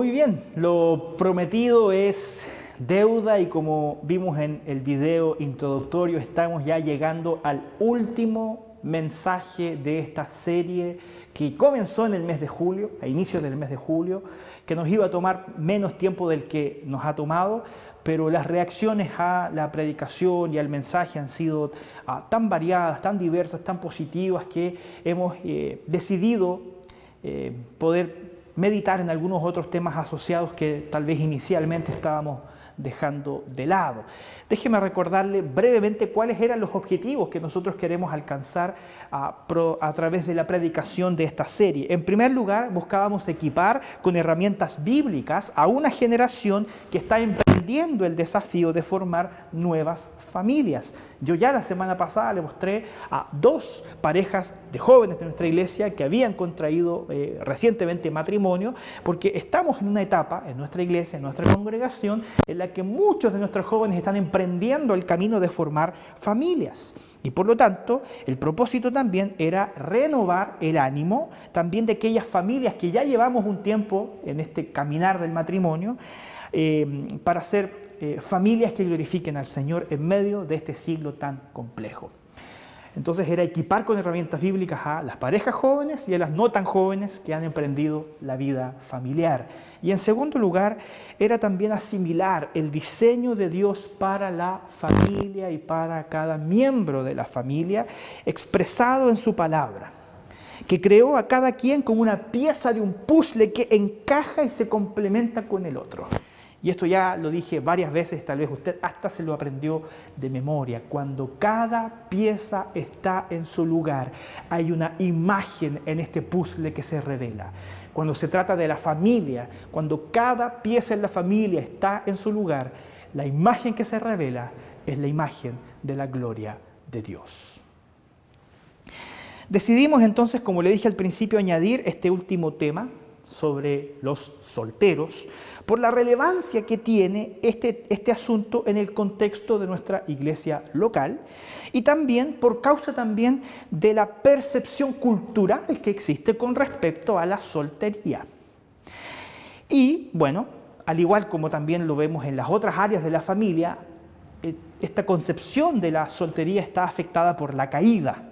Muy bien, lo prometido es deuda y como vimos en el video introductorio, estamos ya llegando al último mensaje de esta serie que comenzó en el mes de julio, a inicios del mes de julio, que nos iba a tomar menos tiempo del que nos ha tomado, pero las reacciones a la predicación y al mensaje han sido ah, tan variadas, tan diversas, tan positivas, que hemos eh, decidido eh, poder meditar en algunos otros temas asociados que tal vez inicialmente estábamos dejando de lado. Déjeme recordarle brevemente cuáles eran los objetivos que nosotros queremos alcanzar a, a, través de la predicación de esta serie. En primer lugar, buscábamos equipar con herramientas bíblicas a una generación que está emprendiendo el desafío de formar nuevas familias. Yo ya la semana pasada le mostré a dos parejas de jóvenes de nuestra iglesia que habían contraído eh, recientemente matrimonio, porque estamos en una etapa en nuestra iglesia, en nuestra congregación, en la que muchos de nuestros jóvenes están emprendiendo el camino de formar familias. Y por lo tanto, el propósito también era renovar el ánimo también de aquellas familias que ya llevamos un tiempo en este caminar del matrimonio, eh, para ser eh, familias que glorifiquen al Señor en medio de este siglo tan complejo. Entonces era equipar con herramientas bíblicas a las parejas jóvenes y a las no tan jóvenes que han emprendido la vida familiar. Y en segundo lugar, era también asimilar el diseño de Dios para la familia y para cada miembro de la familia expresado en su palabra, que creó a cada quien como una pieza de un puzzle que encaja y se complementa con el otro. Y esto ya lo dije varias veces, tal vez usted hasta se lo aprendió de memoria. Cuando cada pieza está en su lugar, hay una imagen en este puzzle que se revela. Cuando se trata de la familia, cuando cada pieza en la familia está en su lugar, la imagen que se revela es la imagen de la gloria de Dios. Decidimos entonces, como le dije al principio, añadir este último tema sobre los solteros, por la relevancia que tiene este, este asunto en el contexto de nuestra iglesia local y también por causa también de la percepción cultural que existe con respecto a la soltería. Y bueno, al igual como también lo vemos en las otras áreas de la familia, eh, esta concepción de la soltería está afectada por la caída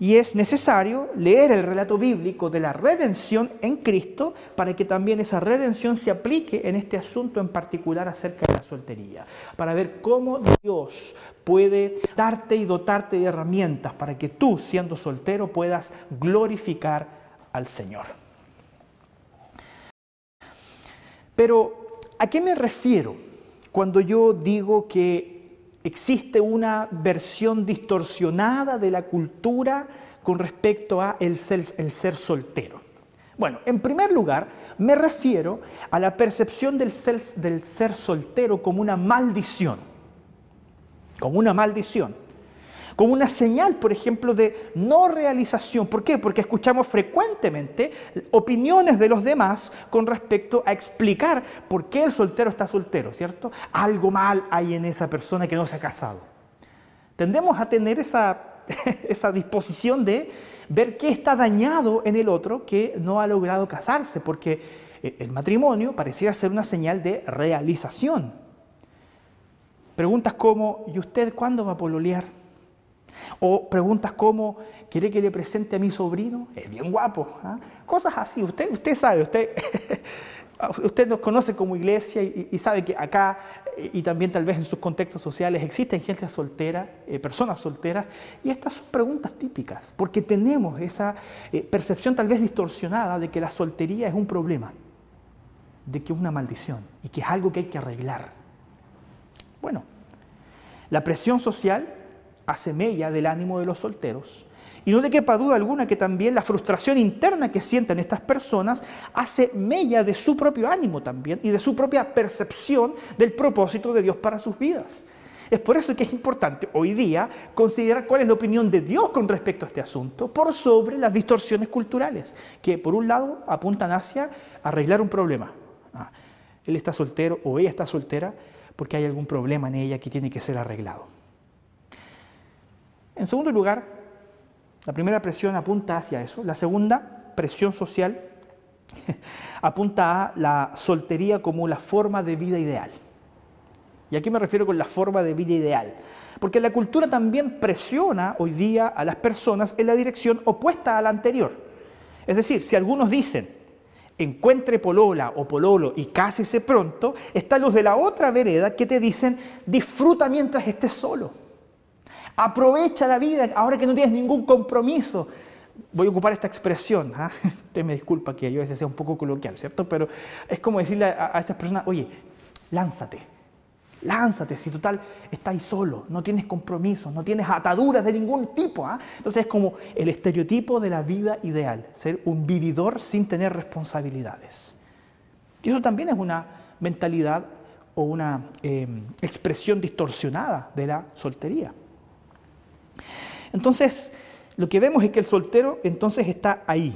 y es necesario leer el relato bíblico de la redención en Cristo para que también esa redención se aplique en este asunto en particular acerca de la soltería. Para ver cómo Dios puede darte y dotarte de herramientas para que tú, siendo soltero, puedas glorificar al Señor. Pero, ¿a qué me refiero cuando yo digo que existe una versión distorsionada de la cultura con respecto a el ser, el ser soltero. Bueno, en primer lugar, me refiero a la percepción del ser, del ser soltero como una maldición, como una maldición como una señal, por ejemplo, de no realización. ¿Por qué? Porque escuchamos frecuentemente opiniones de los demás con respecto a explicar por qué el soltero está soltero, ¿cierto? Algo mal hay en esa persona que no se ha casado. Tendemos a tener esa, esa disposición de ver qué está dañado en el otro que no ha logrado casarse, porque eh, el matrimonio parecía ser una señal de realización. Preguntas como, ¿y usted cuándo va a pololear? O preguntas como, ¿quiere que le presente a mi sobrino? Es bien guapo. ¿ah? Cosas así. Usted, usted sabe, usted, usted nos conoce como iglesia y, sabe que acá y también tal vez en sus contextos sociales existen gente soltera, eh, personas solteras, y estas son preguntas típicas, porque tenemos esa eh, percepción tal vez distorsionada de que la soltería es un problema, de que es una maldición y que es algo que hay que arreglar. Bueno, la presión social hace mella del ánimo de los solteros. Y no le quepa duda alguna que también la frustración interna que sienten estas personas hace mella de su propio ánimo también y de su propia percepción del propósito de Dios para sus vidas. Es por eso que es importante hoy día considerar cuál es la opinión de Dios con respecto a este asunto por sobre las distorsiones culturales, que por un lado apuntan hacia arreglar un problema. Ah, él está soltero o ella está soltera porque hay algún problema en ella que tiene que ser arreglado. En segundo lugar, la primera presión apunta hacia eso. La segunda, presión social, apunta a la soltería como la forma de vida ideal. ¿Y a qué me refiero con la forma de vida ideal? Porque la cultura también presiona hoy día a las personas en la dirección opuesta a la anterior. Es decir, si algunos dicen, encuentre polola o pololo y cásese pronto, está los de la otra vereda que te dicen, disfruta mientras estés solo. Aprovecha la vida ahora que no tienes ningún compromiso. Voy a ocupar esta expresión, ¿ah? usted me disculpa que yo a veces sea un poco coloquial, ¿cierto? Pero es como decirle a, a esas personas, oye, lánzate, Lánzate, si total estás solo, no tienes compromisos, no tienes ataduras de ningún tipo. ¿ah? Entonces es como el estereotipo de la vida ideal, ser un vividor sin tener responsabilidades. Y eso también es una mentalidad o una em, expresión distorsionada de la soltería. Entonces, lo que vemos es que el soltero entonces está ahí,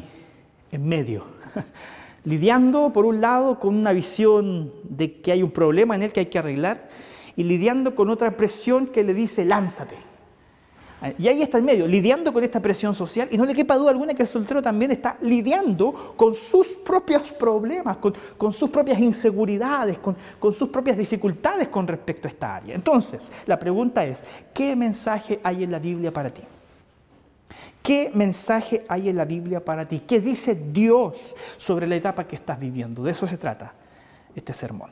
en medio. lidiando por un lado con una visión de que hay un problema en él que hay que arreglar y lidiando con otra presión que le dice lánzate. Y ahí está el medio, lidiando con esta presión social y no le quepa duda alguna que el soltero también está lidiando con sus propios problemas, con, sus propias inseguridades, con, con sus propias dificultades con respecto a esta área. Entonces, la pregunta es, ¿qué mensaje hay en la Biblia para ti? ¿Qué mensaje hay en la Biblia para ti? ¿Qué dice Dios sobre la etapa que estás viviendo? De eso se trata este sermón.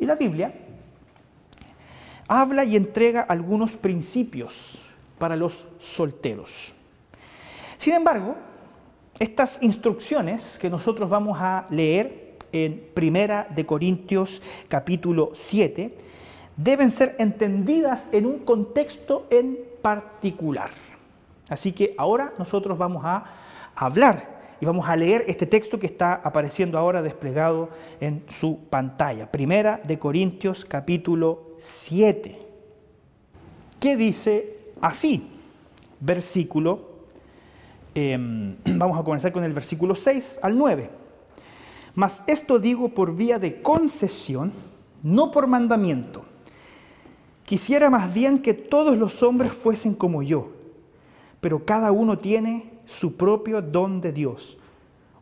Y la Biblia habla y entrega algunos principios para los solteros. Sin embargo, estas instrucciones que nosotros vamos a leer en Primera de Corintios capítulo 7 deben ser entendidas en un contexto en particular. Así que ahora nosotros vamos a hablar y vamos a leer este texto que está apareciendo ahora desplegado en su pantalla. Primera de Corintios capítulo 7. ¿Qué dice así? Versículo, em, vamos a comenzar con el versículo 6 al 9. Mas esto digo por vía de concesión, no por mandamiento Quisiera más bien que todos los hombres fuesen como yo, pero cada uno tiene su propio don de Dios.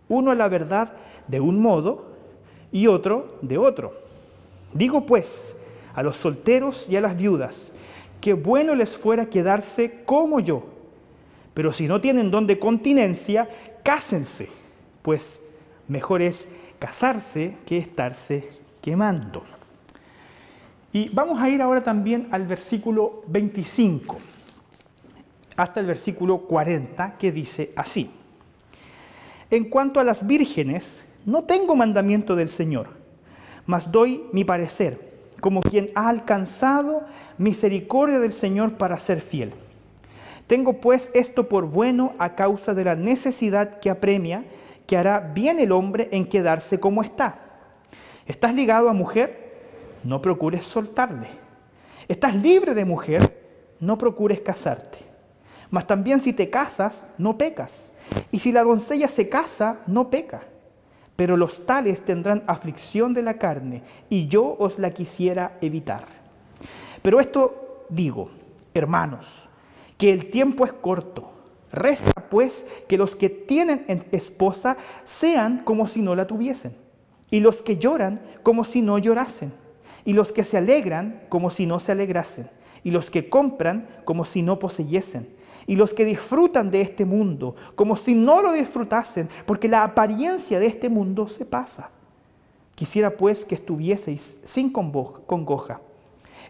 Uno a la verdad de un modo y otro de otro. Digo pues a los solteros y a las viudas, que bueno les fuera quedarse como yo, pero si no tienen don de continencia, cásense, pues mejor es casarse que estarse quemando. Y vamos a ir ahora también al versículo 25, hasta el versículo 40, que dice así. En cuanto a las vírgenes, no tengo mandamiento del Señor, mas doy mi parecer, como quien ha alcanzado misericordia del Señor para ser fiel. Tengo pues esto por bueno a causa de la necesidad que apremia, que hará bien el hombre en quedarse como está. ¿Estás ligado a mujer? no procures soltarle. Estás libre de mujer, no procures casarte. Mas también si te casas, no pecas. Y si la doncella se casa, no peca. Pero los tales tendrán aflicción de la carne, y yo os la quisiera evitar. Pero esto digo, hermanos, que el tiempo es corto. Resta pues que los que tienen esposa sean como si no la tuviesen, y los que lloran como si no llorasen y los que se alegran como si no se alegrasen, y los que compran como si no poseyesen, y los que disfrutan de este mundo como si no lo disfrutasen, porque la apariencia de este mundo se pasa. Quisiera pues que estuvieseis sin congoja.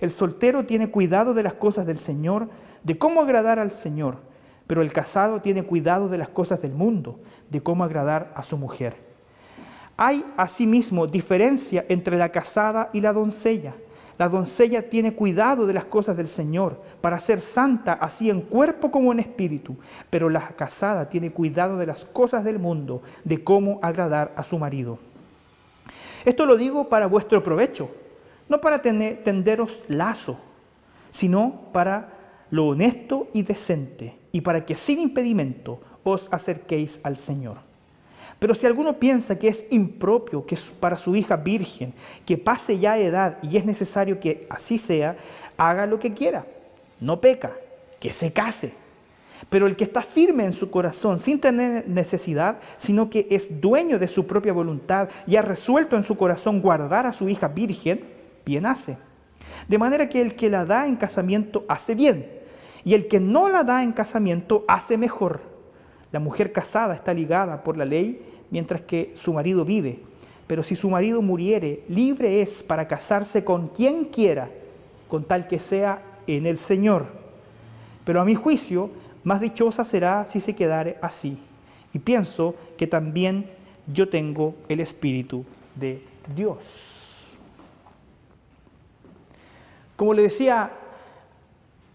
El soltero tiene cuidado de las cosas del Señor, de cómo agradar al Señor, pero el casado tiene cuidado de las cosas del mundo, de cómo agradar a su mujer. Hay asimismo diferencia entre la casada y la doncella. La doncella tiene cuidado de las cosas del Señor para ser santa así en cuerpo como en espíritu, pero la casada tiene cuidado de las cosas del mundo, de cómo agradar a su marido. Esto lo digo para vuestro provecho, no para tenderos lazo, sino para lo honesto y decente, y para que sin impedimento os acerquéis al Señor. Pero si alguno piensa que es impropio, que es para su hija virgen, que pase ya edad y es necesario que así sea, haga lo que quiera. No peca, que se case. Pero el que está firme en su corazón sin tener necesidad, sino que es dueño de su propia voluntad y ha resuelto en su corazón guardar a su hija virgen, bien hace. De manera que el que la da en casamiento hace bien, y el que no la da en casamiento hace mejor. La mujer casada está ligada por la ley mientras que su marido vive, pero si su marido muriere, libre es para casarse con quien quiera, con tal que sea en el Señor. Pero a mi juicio, más dichosa será si se quedare así. Y pienso que también yo tengo el Espíritu de Dios. Como le decía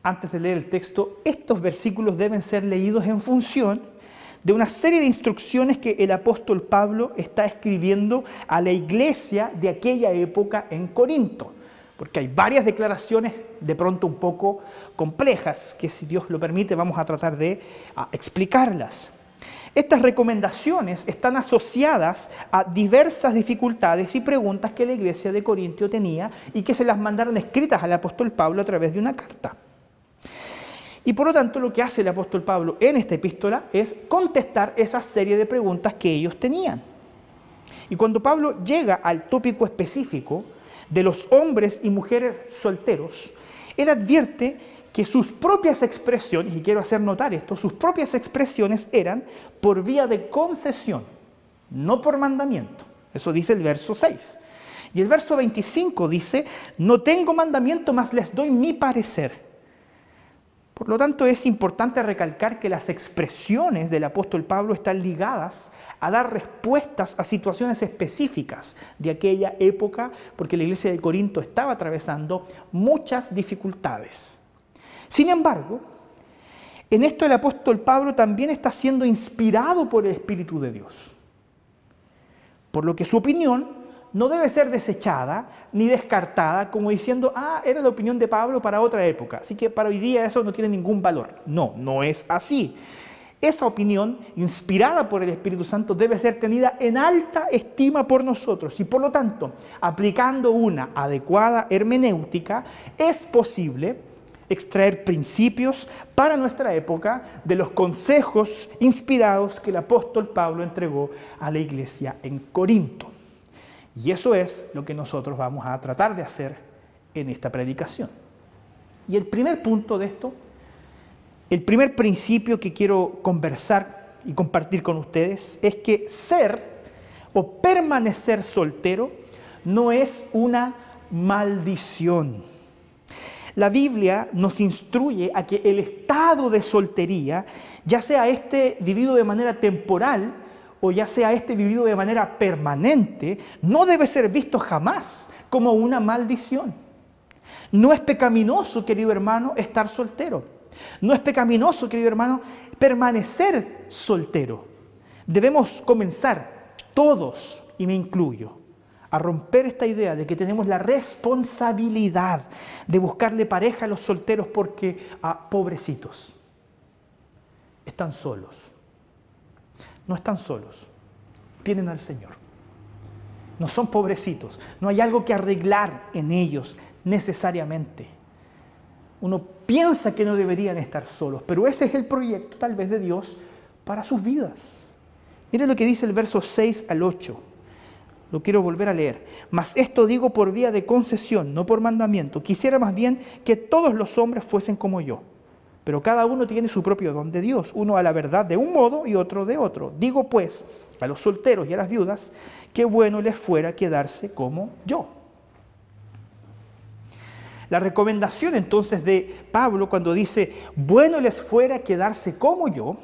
antes de leer el texto, estos versículos deben ser leídos en función de una serie de instrucciones que el apóstol Pablo está escribiendo a la iglesia de aquella época en Corinto. Porque hay varias declaraciones de pronto un poco complejas que si Dios lo permite vamos a tratar de explicarlas. Estas recomendaciones están asociadas a diversas dificultades y preguntas que la iglesia de Corintio tenía y que se las mandaron escritas al apóstol Pablo a través de una carta. Y por lo tanto lo que hace el apóstol Pablo en esta epístola es contestar esa serie de preguntas que ellos tenían. Y cuando Pablo llega al tópico específico de los hombres y mujeres solteros, él advierte que sus propias expresiones, y quiero hacer notar esto, sus propias expresiones eran por vía de concesión, no por mandamiento. Eso dice el verso 6. Y el verso 25 dice, no tengo mandamiento, mas les doy mi parecer. Por lo tanto, es importante recalcar que las expresiones del apóstol Pablo están ligadas a dar respuestas a situaciones específicas de aquella época, porque la iglesia de Corinto estaba atravesando muchas dificultades. Sin embargo, en esto el apóstol Pablo también está siendo inspirado por el Espíritu de Dios, por lo que su opinión no debe ser desechada ni descartada como diciendo, ah, era la opinión de Pablo para otra época, así que para hoy día eso no tiene ningún valor. No, no es así. Esa opinión, inspirada por el Espíritu Santo, debe ser tenida en alta estima por nosotros y por lo tanto, aplicando una adecuada hermenéutica, es posible extraer principios para nuestra época de los consejos inspirados que el apóstol Pablo entregó a la iglesia en Corinto. Y eso es lo que nosotros vamos a tratar de hacer en esta predicación. Y el primer punto de esto, el primer principio que quiero conversar y compartir con ustedes es que ser o permanecer soltero no es una maldición. La Biblia nos instruye a que el estado de soltería, ya sea este vivido de manera temporal, o ya sea este vivido de manera permanente, no debe ser visto jamás como una maldición. No es pecaminoso, querido hermano, estar soltero. No es pecaminoso, querido hermano, permanecer soltero. Debemos comenzar todos, y me incluyo, a romper esta idea de que tenemos la responsabilidad de buscarle pareja a los solteros porque a pobrecitos están solos no están solos, tienen al Señor. No son pobrecitos, no hay algo que arreglar en ellos necesariamente. Uno piensa que no deberían estar solos, pero ese es el proyecto tal vez de Dios para sus vidas. Mire lo que dice el verso 6 al 8. Lo quiero volver a leer. Mas esto digo por vía de concesión, no por mandamiento. Quisiera más bien que todos los hombres fuesen como yo pero cada uno tiene su propio don de Dios, uno a la verdad de un modo y otro de otro. Digo pues a los solteros y a las viudas, qué bueno les fuera quedarse como yo. La recomendación entonces de Pablo cuando dice, bueno les fuera quedarse como yo,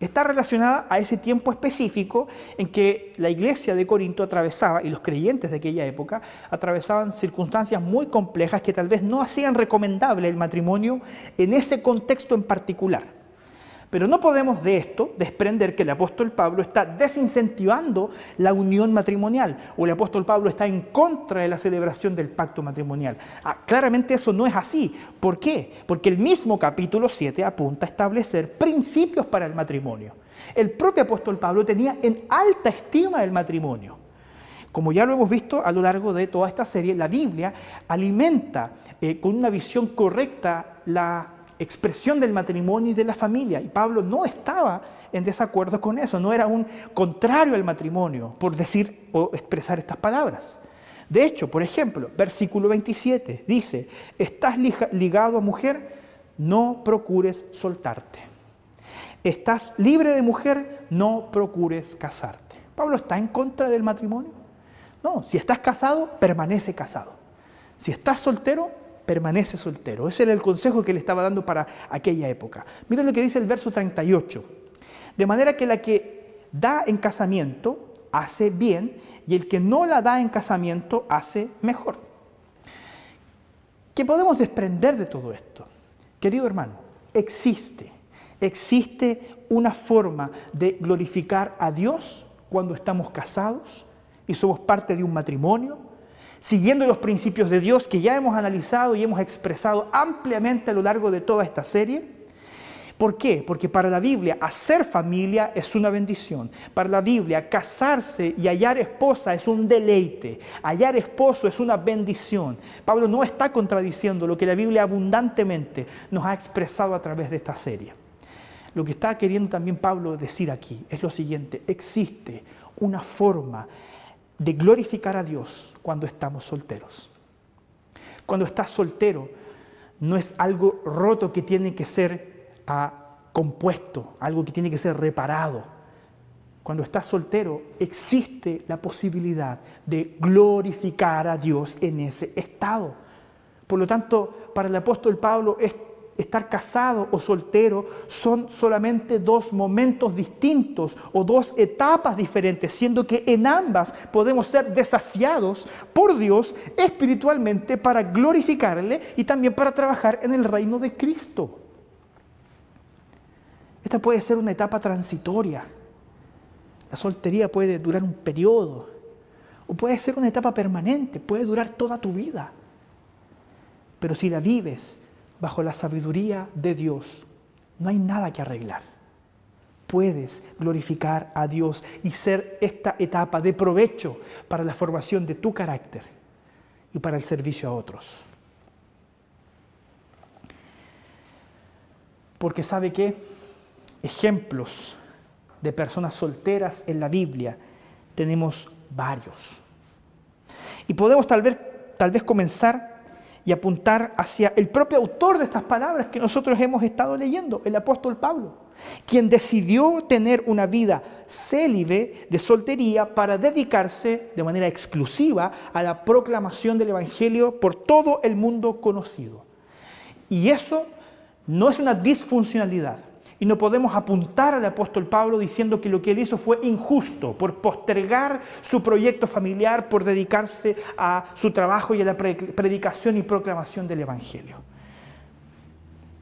está relacionada a ese tiempo específico en que la iglesia de Corinto atravesaba, y los creyentes de aquella época, atravesaban circunstancias muy complejas que tal vez no hacían recomendable el matrimonio en ese contexto en particular. Pero no podemos de esto desprender que el apóstol Pablo está desincentivando la unión matrimonial o el apóstol Pablo está en contra de la celebración del pacto matrimonial. Ah, claramente eso no es así. ¿Por qué? Porque el mismo capítulo 7 apunta a establecer principios para el matrimonio. El propio apóstol Pablo tenía en alta estima el matrimonio. Como ya lo hemos visto a lo largo de toda esta serie, la Biblia alimenta eh, con una visión correcta la expresión del matrimonio y de la familia. Y Pablo no estaba en desacuerdo con eso, no era un contrario al matrimonio, por decir o expresar estas palabras. De hecho, por ejemplo, versículo 27 dice, estás ligado a mujer, no procures soltarte. Estás libre de mujer, no procures casarte. Pablo está en contra del matrimonio. No, si estás casado, permanece casado. Si estás soltero, permanece soltero. Ese era el consejo que le estaba dando para aquella época. Miren lo que dice el verso 38. De manera que la que da en casamiento hace bien y el que no la da en casamiento hace mejor. ¿Qué podemos desprender de todo esto? Querido hermano, existe, existe una forma de glorificar a Dios cuando estamos casados y somos parte de un matrimonio siguiendo los principios de Dios que ya hemos analizado y hemos expresado ampliamente a lo largo de toda esta serie. ¿Por qué? Porque para la Biblia hacer familia es una bendición. Para la Biblia casarse y hallar esposa es un deleite. Hallar esposo es una bendición. Pablo no está contradiciendo lo que la Biblia abundantemente nos ha expresado a través de esta serie. Lo que está queriendo también Pablo decir aquí es lo siguiente. Existe una forma de glorificar a Dios cuando estamos solteros. Cuando estás soltero, no es algo roto que tiene que ser ah, compuesto, algo que tiene que ser reparado. Cuando estás soltero, existe la posibilidad de glorificar a Dios en ese estado. Por lo tanto, para el apóstol Pablo, es estar casado o soltero son solamente dos momentos distintos o dos etapas diferentes, siendo que en ambas podemos ser desafiados por Dios espiritualmente para glorificarle y también para trabajar en el reino de Cristo. Esta puede ser una etapa transitoria. La soltería puede durar un periodo o puede ser una etapa permanente, puede durar toda tu vida. Pero si la vives bajo la sabiduría de Dios, no hay nada que arreglar. Puedes glorificar a Dios y ser esta etapa de provecho para la formación de tu carácter y para el servicio a otros. Porque sabe que ejemplos de personas solteras en la Biblia tenemos varios. Y podemos tal vez, tal vez comenzar y apuntar hacia el propio autor de estas palabras que nosotros hemos estado leyendo, el apóstol Pablo, quien decidió tener una vida célibe de soltería para dedicarse de manera exclusiva a la proclamación del Evangelio por todo el mundo conocido. Y eso no es una disfuncionalidad, y no podemos apuntar al apóstol Pablo diciendo que lo que él hizo fue injusto por postergar su proyecto familiar, por dedicarse a su trabajo y a la predicación y proclamación del Evangelio.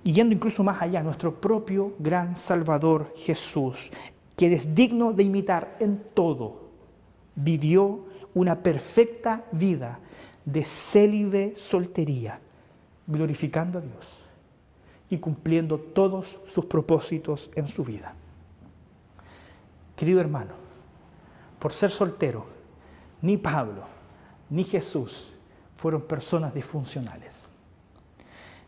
Y yendo incluso más allá, nuestro propio gran Salvador Jesús, que es digno de imitar en todo, vivió una perfecta vida de célibe soltería, glorificando a Dios y cumpliendo todos sus propósitos en su vida. Querido hermano, por ser soltero, ni Pablo ni Jesús fueron personas disfuncionales.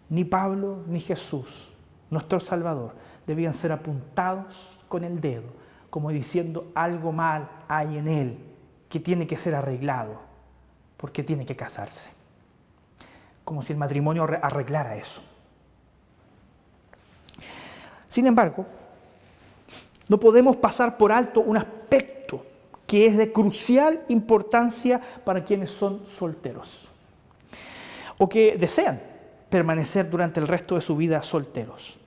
Ni Pablo ni Jesús, nuestro Salvador, debían ser apuntados con el dedo, como diciendo algo mal hay en él que tiene que ser arreglado, porque tiene que casarse. Como si el matrimonio arreglara eso. Sin embargo, no podemos pasar por alto un aspecto que es de crucial importancia para quienes son solteros o que desean permanecer durante el resto de su vida solteros.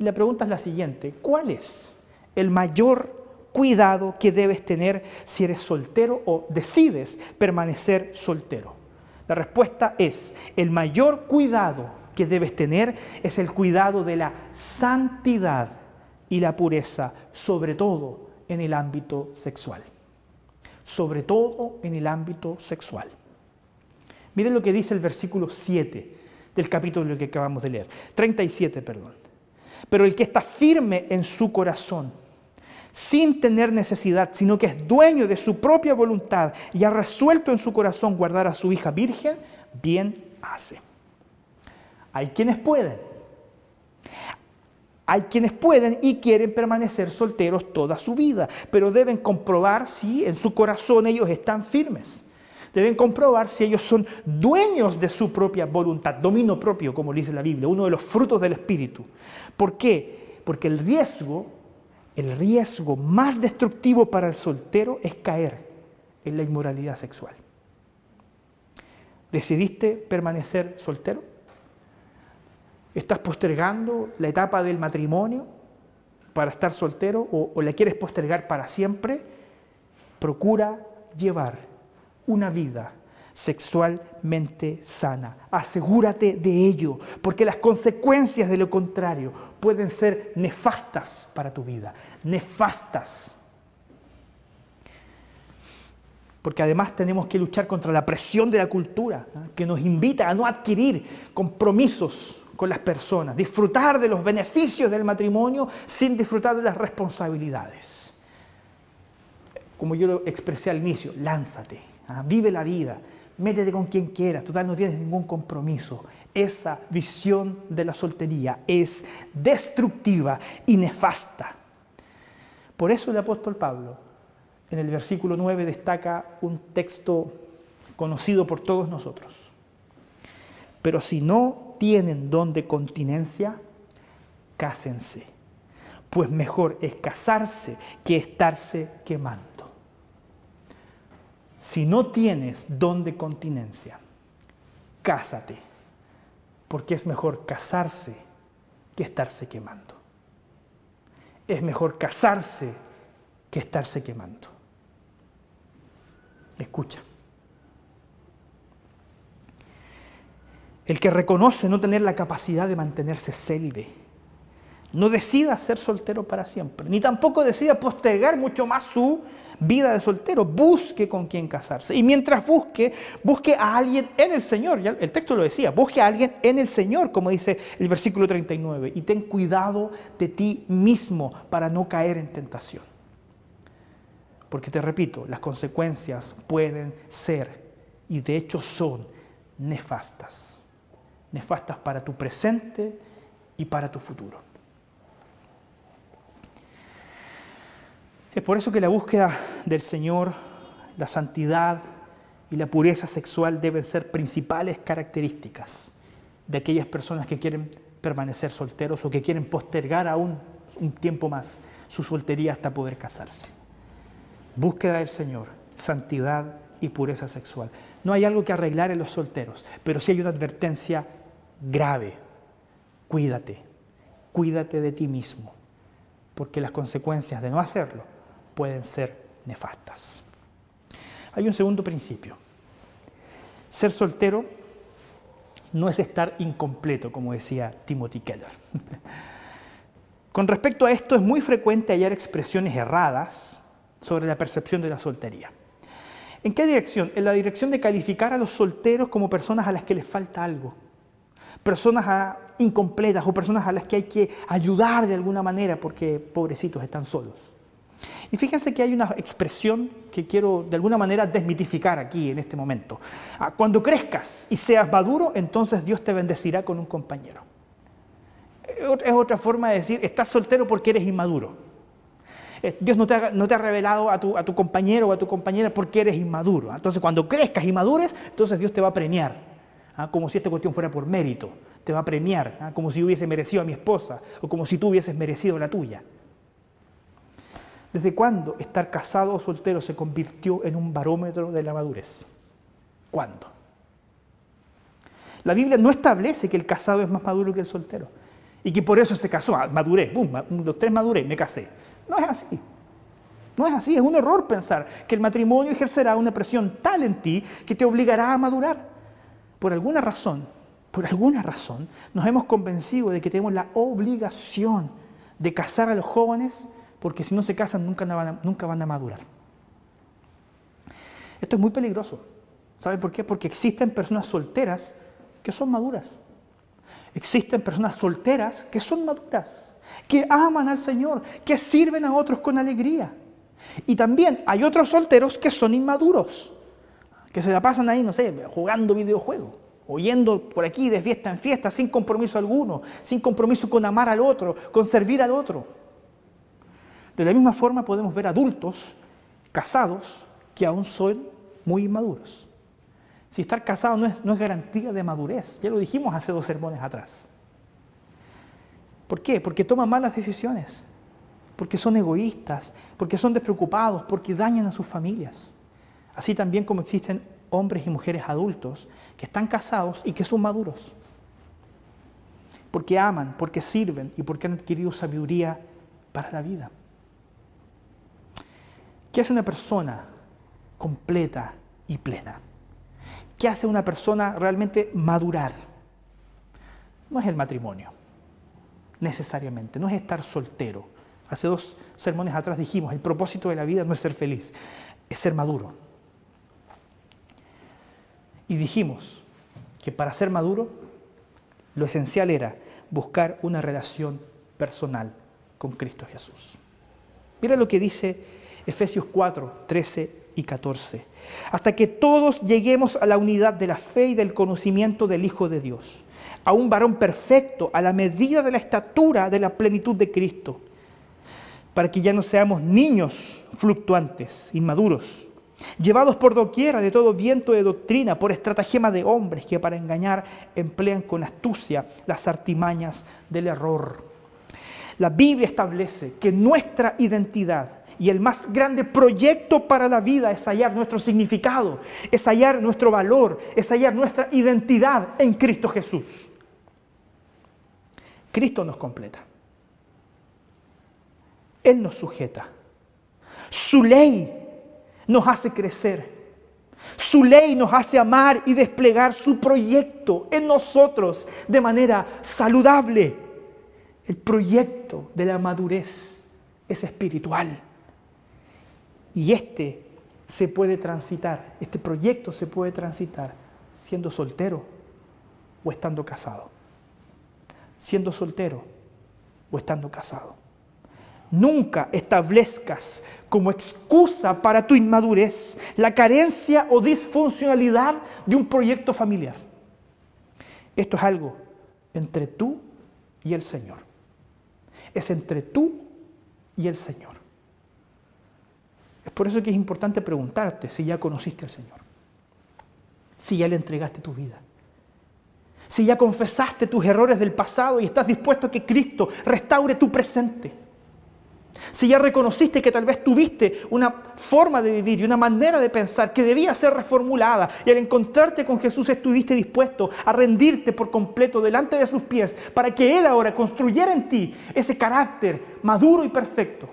Y la pregunta es la siguiente, ¿cuál es el mayor cuidado que debes tener si eres soltero o decides permanecer soltero? La respuesta es, el mayor cuidado que debes tener es el cuidado de la santidad y la pureza, sobre todo en el ámbito sexual. Sobre todo en el ámbito sexual. Miren lo que dice el versículo 7 del capítulo que acabamos de leer. 37, perdón. Pero el que está firme en su corazón, sin tener necesidad, sino que es dueño de su propia voluntad y ha resuelto en su corazón guardar a su hija virgen, bien hace. Hay quienes pueden, Hay quienes pueden y quieren permanecer solteros toda su vida, pero deben comprobar si en su corazón ellos están firmes. Deben comprobar si ellos son dueños de su propia voluntad, dominio propio, como dice la Biblia, uno de los frutos del Espíritu. ¿Por qué? Porque el riesgo, el riesgo más destructivo para el soltero es caer en la inmoralidad sexual. ¿Decidiste permanecer soltero? ¿Estás postergando la etapa del matrimonio para estar soltero o, la quieres postergar para siempre? Procura llevar una vida sexualmente sana. Asegúrate de ello, porque las consecuencias de lo contrario pueden ser nefastas para tu vida, nefastas. Porque además tenemos que luchar contra la presión de la cultura, que nos invita a no adquirir compromisos con las personas, disfrutar de los beneficios del matrimonio sin disfrutar de las responsabilidades. Como yo lo expresé al inicio, lánzate, ¿ah? vive la vida, métete con quien quieras, total no tienes ningún compromiso. Esa visión de la soltería es destructiva y nefasta. Por eso el apóstol Pablo en el versículo 9 destaca un texto conocido por todos nosotros. Pero si no tienen don de continencia, cásense. Pues mejor es casarse que estarse quemando. Si no tienes don de continencia, cásate. Porque es mejor casarse que estarse quemando. Es mejor casarse que estarse quemando. Escucha. El que reconoce no tener la capacidad de mantenerse célibe. No decida ser soltero para siempre, ni tampoco decida postergar mucho más su vida de soltero. Busque con quién casarse. Y mientras busque, busque a alguien en el Señor. El texto lo decía, busque a alguien en el Señor, como dice el versículo 39. Y ten cuidado de ti mismo para no caer en tentación. Porque te repito, las consecuencias pueden ser, y de hecho son, nefastas nefastas para tu presente y para tu futuro. Es por eso que la búsqueda del Señor, la santidad y la pureza sexual deben ser principales características de aquellas personas que quieren permanecer solteros o que quieren postergar aún un tiempo más su soltería hasta poder casarse. Búsqueda del Señor, santidad y pureza sexual. No hay algo que arreglar en los solteros, pero sí hay una advertencia grave. Cuídate, cuídate de ti mismo, porque las consecuencias de no hacerlo pueden ser nefastas. Hay un segundo principio. Ser soltero no es estar incompleto, como decía Timothy Keller. Con respecto a esto, es muy frecuente hallar expresiones erradas sobre la percepción de la soltería. ¿En qué dirección? En la dirección de calificar a los solteros como personas a las que les falta algo, personas incompletas o personas a las que hay que ayudar de alguna manera porque pobrecitos están solos. Y fíjense que hay una expresión que quiero de alguna manera desmitificar aquí en este momento. Ah, cuando crezcas y seas maduro, entonces Dios te bendecirá con un compañero. Es otra forma de decir, estás soltero porque eres inmaduro. Eh, Dios no te ha, no te ha revelado a tu, a tu compañero o a tu compañera porque eres inmaduro. Entonces cuando crezcas y madures, entonces Dios te va a premiar. ¿Ah? como si esta cuestión fuera por mérito, te va a premiar, ¿ah? como si hubiese merecido a mi esposa o como si tú hubieses merecido la tuya. ¿Desde cuándo estar casado o soltero se convirtió en un barómetro de la madurez? ¿Cuándo? La Biblia no establece que el casado es más maduro que el soltero y que por eso se casó, ah, maduré, boom, los tres maduré, me casé. No es así. No es así, es un error pensar que el matrimonio ejercerá una presión tal en ti que te obligará a madurar por alguna razón, por alguna razón, nos hemos convencido de que tenemos la obligación de casar a los jóvenes porque si no se casan nunca van a, madurar. Esto es muy peligroso. ¿Saben por qué? Porque existen personas solteras que son maduras. Existen personas solteras que son maduras, que aman al Señor, que sirven a otros con alegría. Y también hay otros solteros que son inmaduros, que se la pasan ahí, no sé, jugando videojuegos. o yendo por aquí de fiesta en fiesta sin compromiso alguno, sin compromiso con amar al otro, con servir al otro. De la misma forma podemos ver adultos casados que aún son muy inmaduros. Si estar casado no es, no es garantía de madurez, ya lo dijimos hace dos sermones atrás. ¿Por qué? Porque toman malas decisiones, porque son egoístas, porque son despreocupados, porque dañan a sus familias. Así también como existen hombres y mujeres adultos que están casados y que son maduros. Porque aman, porque sirven y porque han adquirido sabiduría para la vida. ¿Qué hace una persona completa y plena? ¿Qué hace una persona realmente madurar? No es el matrimonio, necesariamente, no es estar soltero. Hace dos sermones atrás dijimos, el propósito de la vida no es ser feliz, es ser maduro. Y dijimos que para ser maduro, lo esencial era buscar una relación personal con Cristo Jesús. Mira lo que dice Efesios 4, 13 y 14. Hasta que todos lleguemos a la unidad de la fe y del conocimiento del Hijo de Dios, a un varón perfecto, a la medida de la estatura de la plenitud de Cristo, para que ya no seamos niños fluctuantes, inmaduros llevados por doquiera de todo viento de doctrina, por estratagema de hombres que para engañar emplean con astucia las artimañas del error. La Biblia establece que nuestra identidad y el más grande proyecto para la vida es hallar nuestro significado, es hallar nuestro valor, es hallar nuestra identidad en Cristo Jesús. Cristo nos completa. Él nos sujeta. Su ley nos hace crecer. Su ley nos hace amar y desplegar su proyecto en nosotros de manera saludable. El proyecto de la madurez es espiritual. Y este se puede transitar, este proyecto se puede transitar siendo soltero o estando casado. Siendo soltero o estando casado. Nunca establezcas como excusa para tu inmadurez la carencia o disfuncionalidad de un proyecto familiar. Esto es algo entre tú y el Señor. Es entre tú y el Señor. Es por eso que es importante preguntarte si ya conociste al Señor, si ya le entregaste tu vida, si ya confesaste tus errores del pasado y estás dispuesto a que Cristo restaure tu presente. Si ya reconociste que tal vez tuviste una forma de vivir y una manera de pensar que debía ser reformulada y al encontrarte con Jesús estuviste dispuesto a rendirte por completo delante de sus pies para que Él ahora construyera en ti ese carácter maduro y perfecto.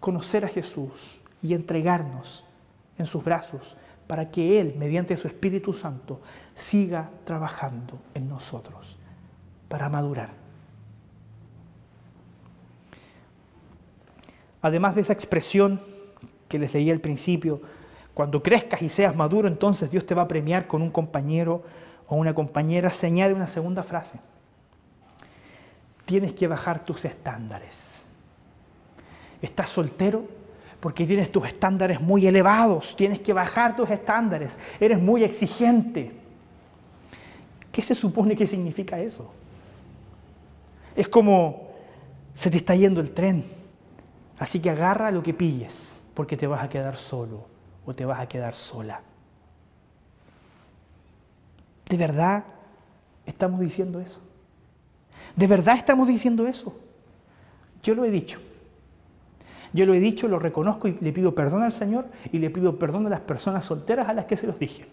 Conocer a Jesús y entregarnos en sus brazos para que Él, mediante su Espíritu Santo, siga trabajando en nosotros para madurar Además de esa expresión que les leí al principio, cuando crezcas y seas maduro, entonces Dios te va a premiar con un compañero o una compañera, se añade una segunda frase. Tienes que bajar tus estándares. Estás soltero porque tienes tus estándares muy elevados, tienes que bajar tus estándares, eres muy exigente. ¿Qué se supone que significa eso? Es como se te está yendo el tren Así que agarra lo que pilles, porque te vas a quedar solo o te vas a quedar sola. ¿De verdad estamos diciendo eso? ¿De verdad estamos diciendo eso? Yo lo he dicho. Yo lo he dicho, lo reconozco y le pido perdón al Señor y le pido perdón a las personas solteras a las que se los dije.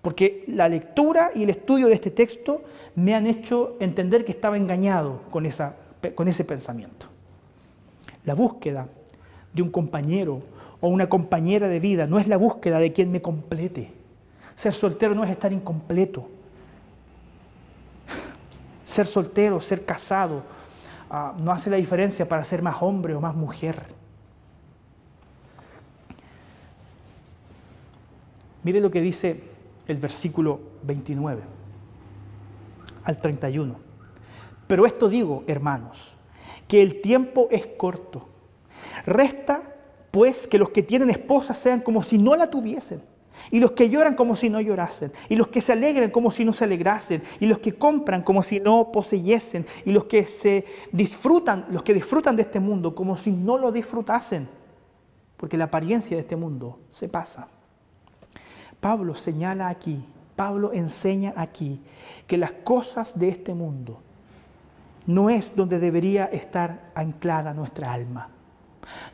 Porque la lectura y el estudio de este texto me han hecho entender que estaba engañado con, esa, con ese pensamiento. La búsqueda de un compañero o una compañera de vida no es la búsqueda de quien me complete. Ser soltero no es estar incompleto. Ser soltero, ser casado, ah, no hace la diferencia para ser más hombre o más mujer. Mire lo que dice el versículo 29 al 31. Pero esto digo, hermanos, que el tiempo es corto. Resta, pues, que los que tienen esposa sean como si no la tuviesen, Y los que lloran como si no llorasen. Y los que se alegran como si no se alegrasen. Y los que compran como si no poseyesen. Y los que se disfrutan, los que disfrutan de este mundo como si no lo disfrutasen. Porque la apariencia de este mundo se pasa. Pablo señala aquí, Pablo enseña aquí que las cosas de este mundo no es donde debería estar anclada nuestra alma.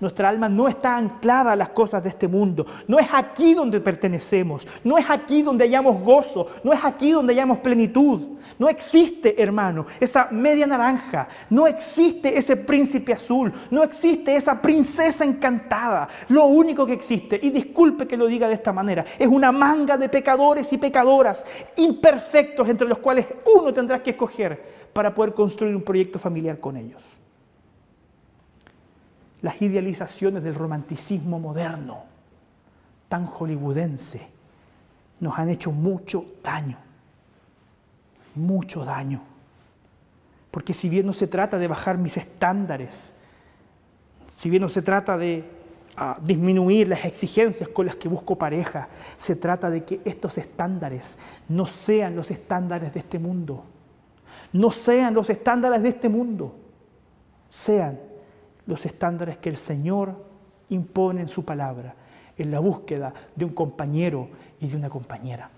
Nuestra alma no está anclada a las cosas de este mundo. No es aquí donde pertenecemos. No es aquí donde hallamos gozo. No es aquí donde hallamos plenitud. No existe, hermano, esa media naranja. No existe ese príncipe azul. No existe esa princesa encantada. Lo único que existe, y disculpe que lo diga de esta manera, es una manga de pecadores y pecadoras imperfectos entre los cuales uno tendrá que escoger para poder construir un proyecto familiar con ellos las idealizaciones del romanticismo moderno, tan hollywoodense, nos han hecho mucho daño, mucho daño. Porque si bien no se trata de bajar mis estándares, si bien no se trata de ah, disminuir las exigencias con las que busco pareja, se trata de que estos estándares no sean los estándares de este mundo, no sean los estándares de este mundo, sean los estándares que el Señor impone en su palabra, en la búsqueda de un compañero y de una compañera.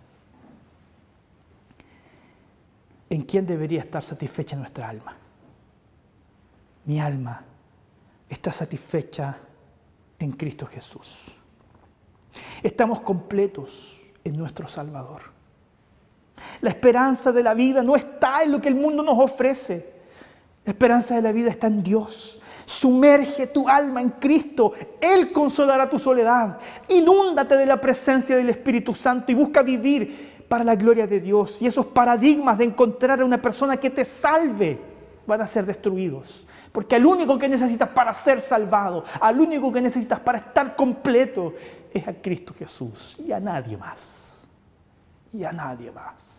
¿En quién debería estar satisfecha nuestra alma? Mi alma está satisfecha en Cristo Jesús. Estamos completos en nuestro Salvador. La esperanza de la vida no está en lo que el mundo nos ofrece. La esperanza de la vida está en Dios. Sumerge tu alma en Cristo. Él consolará tu soledad. Inúndate de la presencia del Espíritu Santo y busca vivir para la gloria de Dios. Y esos paradigmas de encontrar a una persona que te salve van a ser destruidos. Porque al único que necesitas para ser salvado, al único que necesitas para estar completo, es a Cristo Jesús y a nadie más. Y a nadie más.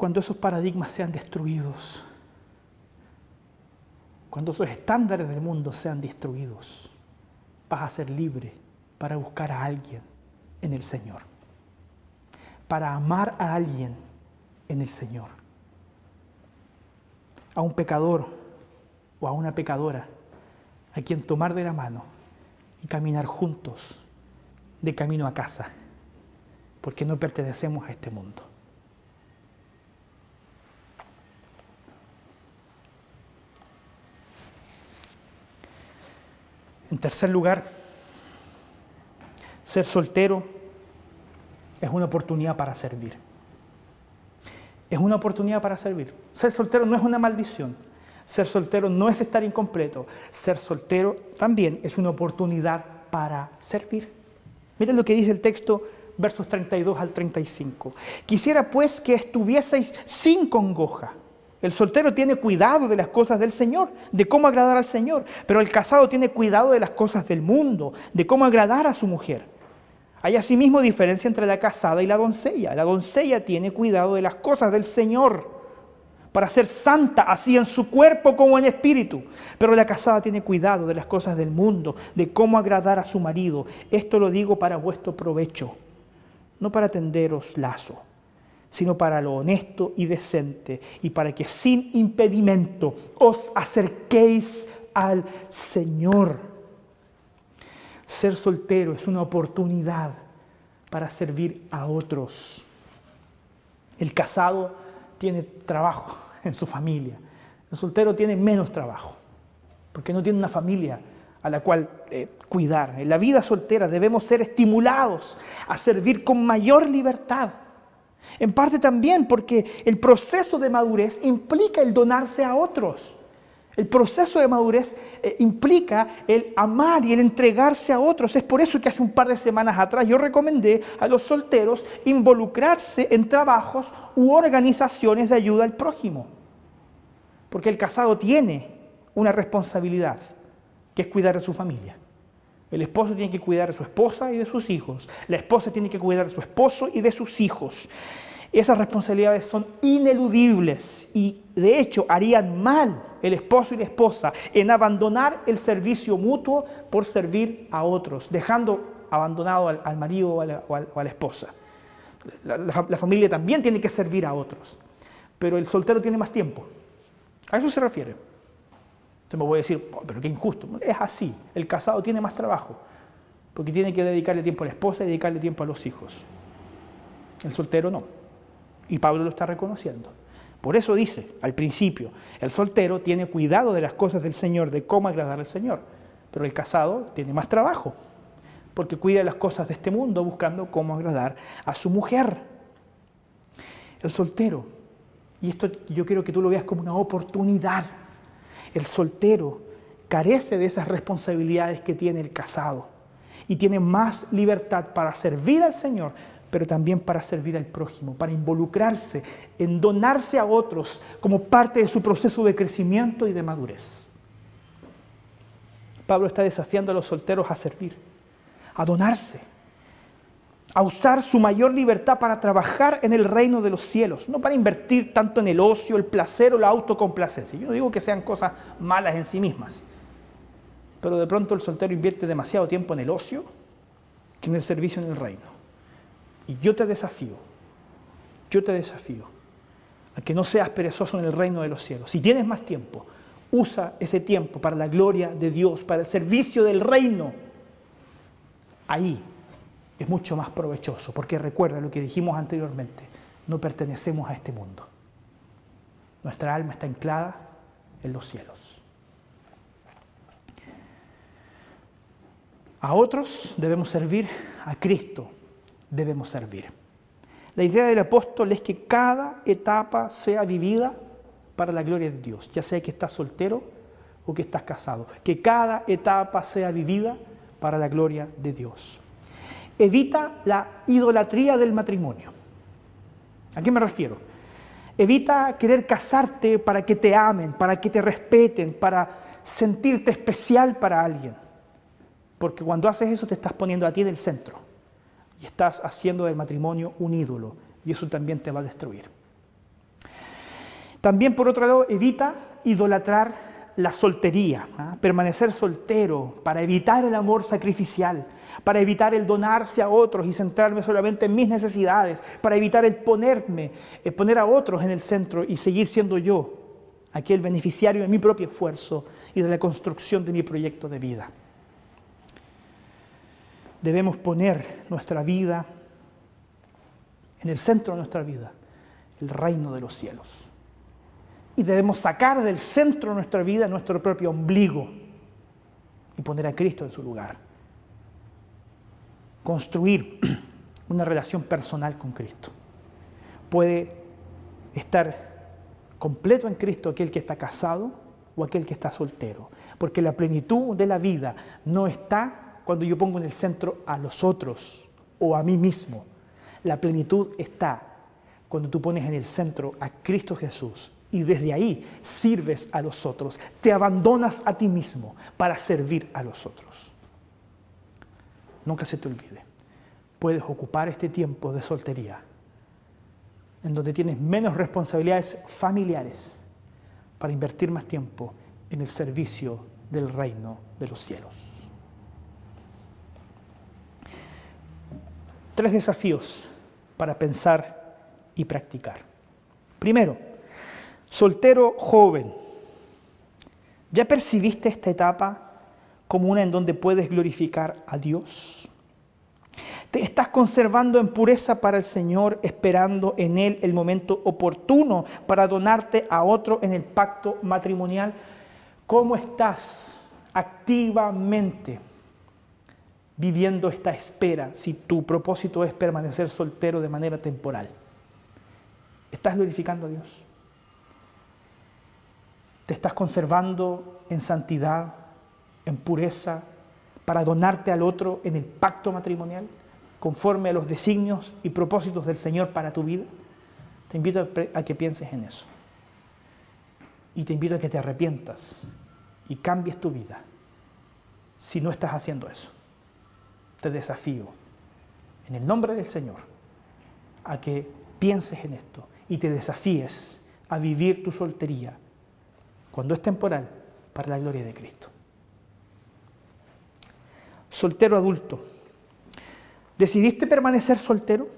Cuando esos paradigmas sean destruidos, cuando esos estándares del mundo sean destruidos, vas a ser libre para buscar a alguien en el Señor, para amar a alguien en el Señor, a un pecador o a una pecadora, a quien tomar de la mano y caminar juntos de camino a casa, porque no pertenecemos a este mundo. En tercer lugar, ser soltero es una oportunidad para servir. Es una oportunidad para servir. Ser soltero no es una maldición. Ser soltero no es estar incompleto. Ser soltero también es una oportunidad para servir. Miren lo que dice el texto, versos 32 al 35. Quisiera pues que estuvieseis sin congoja el soltero tiene cuidado de las cosas del Señor, de cómo agradar al Señor, pero el casado tiene cuidado de las cosas del mundo, de cómo agradar a su mujer. Hay asimismo diferencia entre la casada y la doncella. La doncella tiene cuidado de las cosas del Señor para ser santa así en su cuerpo como en espíritu. Pero la casada tiene cuidado de las cosas del mundo, de cómo agradar a su marido. Esto lo digo para vuestro provecho, no para tenderos lazo sino para lo honesto y decente, y para que sin impedimento os acerquéis al Señor. Ser soltero es una oportunidad para servir a otros. El casado tiene trabajo en su familia. El soltero tiene menos trabajo, porque no tiene una familia a la cual eh, cuidar. En la vida soltera debemos ser estimulados a servir con mayor libertad en parte también porque el proceso de madurez implica el donarse a otros. El proceso de madurez eh, implica el amar y el entregarse a otros. Es por eso que hace un par de semanas atrás yo recomendé a los solteros involucrarse en trabajos u organizaciones de ayuda al prójimo. Porque el casado tiene una responsabilidad, que es cuidar de su familia. El esposo tiene que cuidar de su esposa y de sus hijos. La esposa tiene que cuidar de su esposo y de sus hijos. Esas responsabilidades son ineludibles y de hecho harían mal el esposo y la esposa en abandonar el servicio mutuo por servir a otros, dejando abandonado al, marido o a, la, esposa. La, familia también tiene que servir a otros, pero el soltero tiene más tiempo. A eso se refiere. Entonces me voy a decir, oh, pero qué injusto. Es así, el casado tiene más trabajo, porque tiene que dedicarle tiempo a la esposa y dedicarle tiempo a los hijos. El soltero no. Y Pablo lo está reconociendo. Por eso dice al principio, el soltero tiene cuidado de las cosas del Señor, de cómo agradar al Señor, pero el casado tiene más trabajo, porque cuida las cosas de este mundo buscando cómo agradar a su mujer. El soltero, y esto yo quiero que tú lo veas como una oportunidad, el soltero carece de esas responsabilidades que tiene el casado y tiene más libertad para servir al Señor, pero también para servir al prójimo, para involucrarse en donarse a otros como parte de su proceso de crecimiento y de madurez. Pablo está desafiando a los solteros a servir, a donarse, a usar su mayor libertad para trabajar en el reino de los cielos, no para invertir tanto en el ocio, el placer o la autocomplacencia. Yo no digo que sean cosas malas en sí mismas, pero de pronto el soltero invierte demasiado tiempo en el ocio que en el servicio en el reino. Y yo te desafío, yo te desafío a que no seas perezoso en el reino de los cielos. Si tienes más tiempo, usa ese tiempo para la gloria de Dios, para el servicio del reino. Ahí es mucho más provechoso, porque recuerda lo que dijimos anteriormente, no pertenecemos a este mundo. Nuestra alma está anclada en los cielos. A otros debemos servir a Cristo debemos servir. La idea del apóstol es que cada etapa sea vivida para la gloria de Dios, ya sea que estás soltero o que estás casado, que cada etapa sea vivida para la gloria de Dios. Evita la idolatría del matrimonio. ¿A qué me refiero? Evita querer casarte para que te amen, para que te respeten, para sentirte especial para alguien. Porque cuando haces eso te estás poniendo a ti en el centro y estás haciendo del matrimonio un ídolo y eso también te va a destruir. También, por otro lado, evita idolatrar la soltería, ¿ah? permanecer soltero para evitar el amor sacrificial, para evitar el donarse a otros y centrarme solamente en mis necesidades, para evitar el ponerme, el poner a otros en el centro y seguir siendo yo aquel beneficiario de mi propio esfuerzo y de la construcción de mi proyecto de vida debemos poner nuestra vida en el centro de nuestra vida, el reino de los cielos. Y debemos sacar del centro de nuestra vida nuestro propio ombligo y poner a Cristo en su lugar. Construir una relación personal con Cristo. Puede estar completo en Cristo aquel que está casado o aquel que está soltero, porque la plenitud de la vida no está cuando yo pongo en el centro a los otros o a mí mismo. La plenitud está cuando tú pones en el centro a Cristo Jesús y desde ahí sirves a los otros, te abandonas a ti mismo para servir a los otros. Nunca se te olvide, puedes ocupar este tiempo de soltería en donde tienes menos responsabilidades familiares para invertir más tiempo en el servicio del reino de los cielos. tres desafíos para pensar y practicar. Primero, soltero joven. ¿Ya percibiste esta etapa como una en donde puedes glorificar a Dios? ¿Te estás conservando en pureza para el Señor, esperando en Él el momento oportuno para donarte a otro en el pacto matrimonial? ¿Cómo estás activamente viviendo esta espera si tu propósito es permanecer soltero de manera temporal? ¿Estás glorificando a Dios? ¿Te estás conservando en santidad, en pureza, para donarte al otro en el pacto matrimonial, conforme a los designios y propósitos del Señor para tu vida? Te invito a que pienses en eso. Y te invito a que te arrepientas y cambies tu vida si no estás haciendo eso te desafío, en el nombre del Señor, a que pienses en esto y te desafíes a vivir tu soltería cuando es temporal para la gloria de Cristo. Soltero adulto. ¿Decidiste permanecer soltero?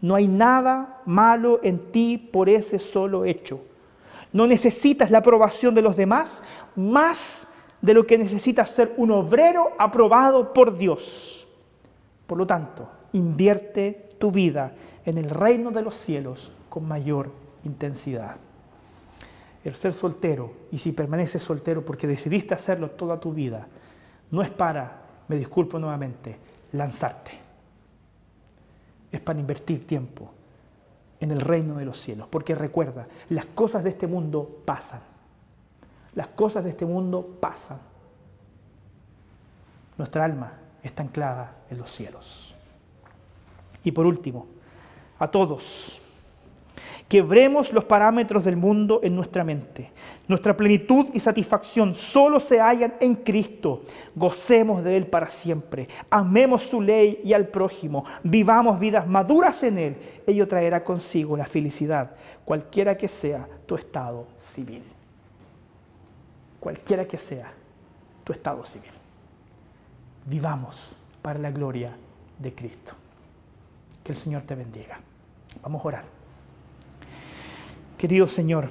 No hay nada malo en ti por ese solo hecho. No necesitas la aprobación de los demás más de lo que necesitas ser un obrero aprobado por Dios. Por lo tanto, invierte tu vida en el reino de los cielos con mayor intensidad. El ser soltero, y si permaneces soltero porque decidiste hacerlo toda tu vida, no es para, me disculpo nuevamente, lanzarte. Es para invertir tiempo en el reino de los cielos. Porque recuerda, las cosas de este mundo pasan. Las cosas de este mundo pasan. Nuestra alma está anclada en los cielos. Y por último, a todos, quebremos los parámetros del mundo en nuestra mente. Nuestra plenitud y satisfacción solo se hallan en Cristo. Gocemos de Él para siempre. Amemos su ley y al prójimo. Vivamos vidas maduras en Él. Ello traerá consigo la felicidad, cualquiera que sea tu estado civil cualquiera que sea tu estado civil. Vivamos para la gloria de Cristo. Que el Señor te bendiga. Vamos a orar. Querido Señor,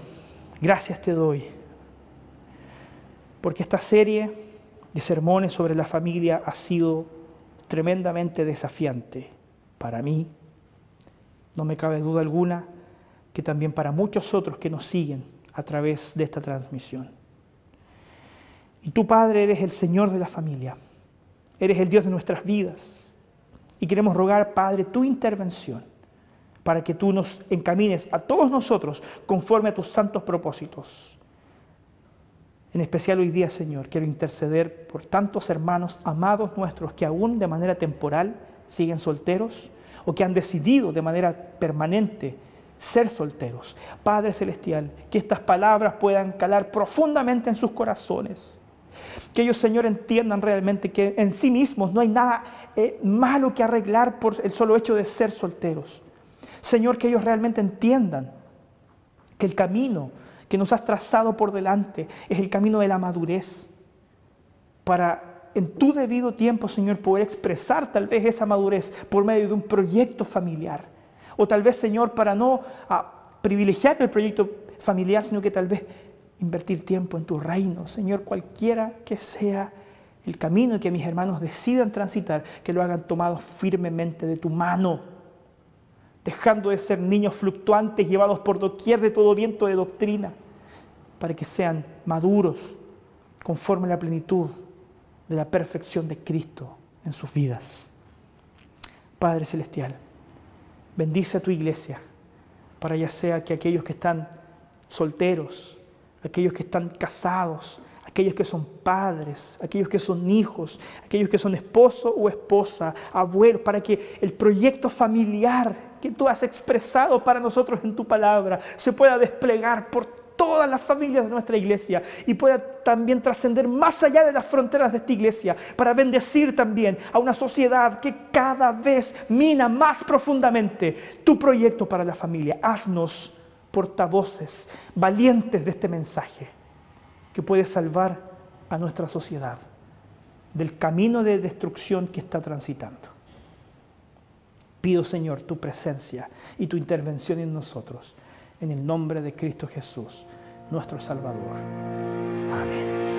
gracias te doy porque esta serie de sermones sobre la familia ha sido tremendamente desafiante para mí. No me cabe duda alguna que también para muchos otros que nos siguen a través de esta transmisión. Y tú, Padre, eres el Señor de la familia. Eres el Dios de nuestras vidas. Y queremos rogar, Padre, tu intervención para que tú nos encamines a todos nosotros conforme a tus santos propósitos. En especial hoy día, Señor, quiero interceder por tantos hermanos amados nuestros que aún de manera temporal siguen solteros o que han decidido de manera permanente ser solteros. Padre Celestial, que estas palabras puedan calar profundamente en sus corazones que ellos, Señor, entiendan realmente que en sí mismos no hay nada eh, malo que arreglar por el solo hecho de ser solteros. Señor, que ellos realmente entiendan que el camino que nos has trazado por delante es el camino de la madurez para en tu debido tiempo, Señor, poder expresar tal vez esa madurez por medio de un proyecto familiar. O tal vez, Señor, para no ah, privilegiar el proyecto familiar, sino que tal vez invertir tiempo en tu reino, Señor, cualquiera que sea el camino que mis hermanos decidan transitar, que lo hagan tomado firmemente de tu mano, dejando de ser niños fluctuantes llevados por doquier de todo viento de doctrina, para que sean maduros conforme a la plenitud de la perfección de Cristo en sus vidas. Padre Celestial, bendice a tu iglesia, para ya sea que aquellos que están solteros, aquellos que están casados, aquellos que son padres, aquellos que son hijos, aquellos que son esposo o esposa, abuelo, para que el proyecto familiar que tú has expresado para nosotros en tu palabra se pueda desplegar por todas las familias de nuestra iglesia y pueda también trascender más allá de las fronteras de esta iglesia para bendecir también a una sociedad que cada vez mina más profundamente tu proyecto para la familia. Haznos portavoces valientes de este mensaje que puede salvar a nuestra sociedad del camino de destrucción que está transitando. Pido, Señor, tu presencia y tu intervención en nosotros. En el nombre de Cristo Jesús, nuestro Salvador. Amén.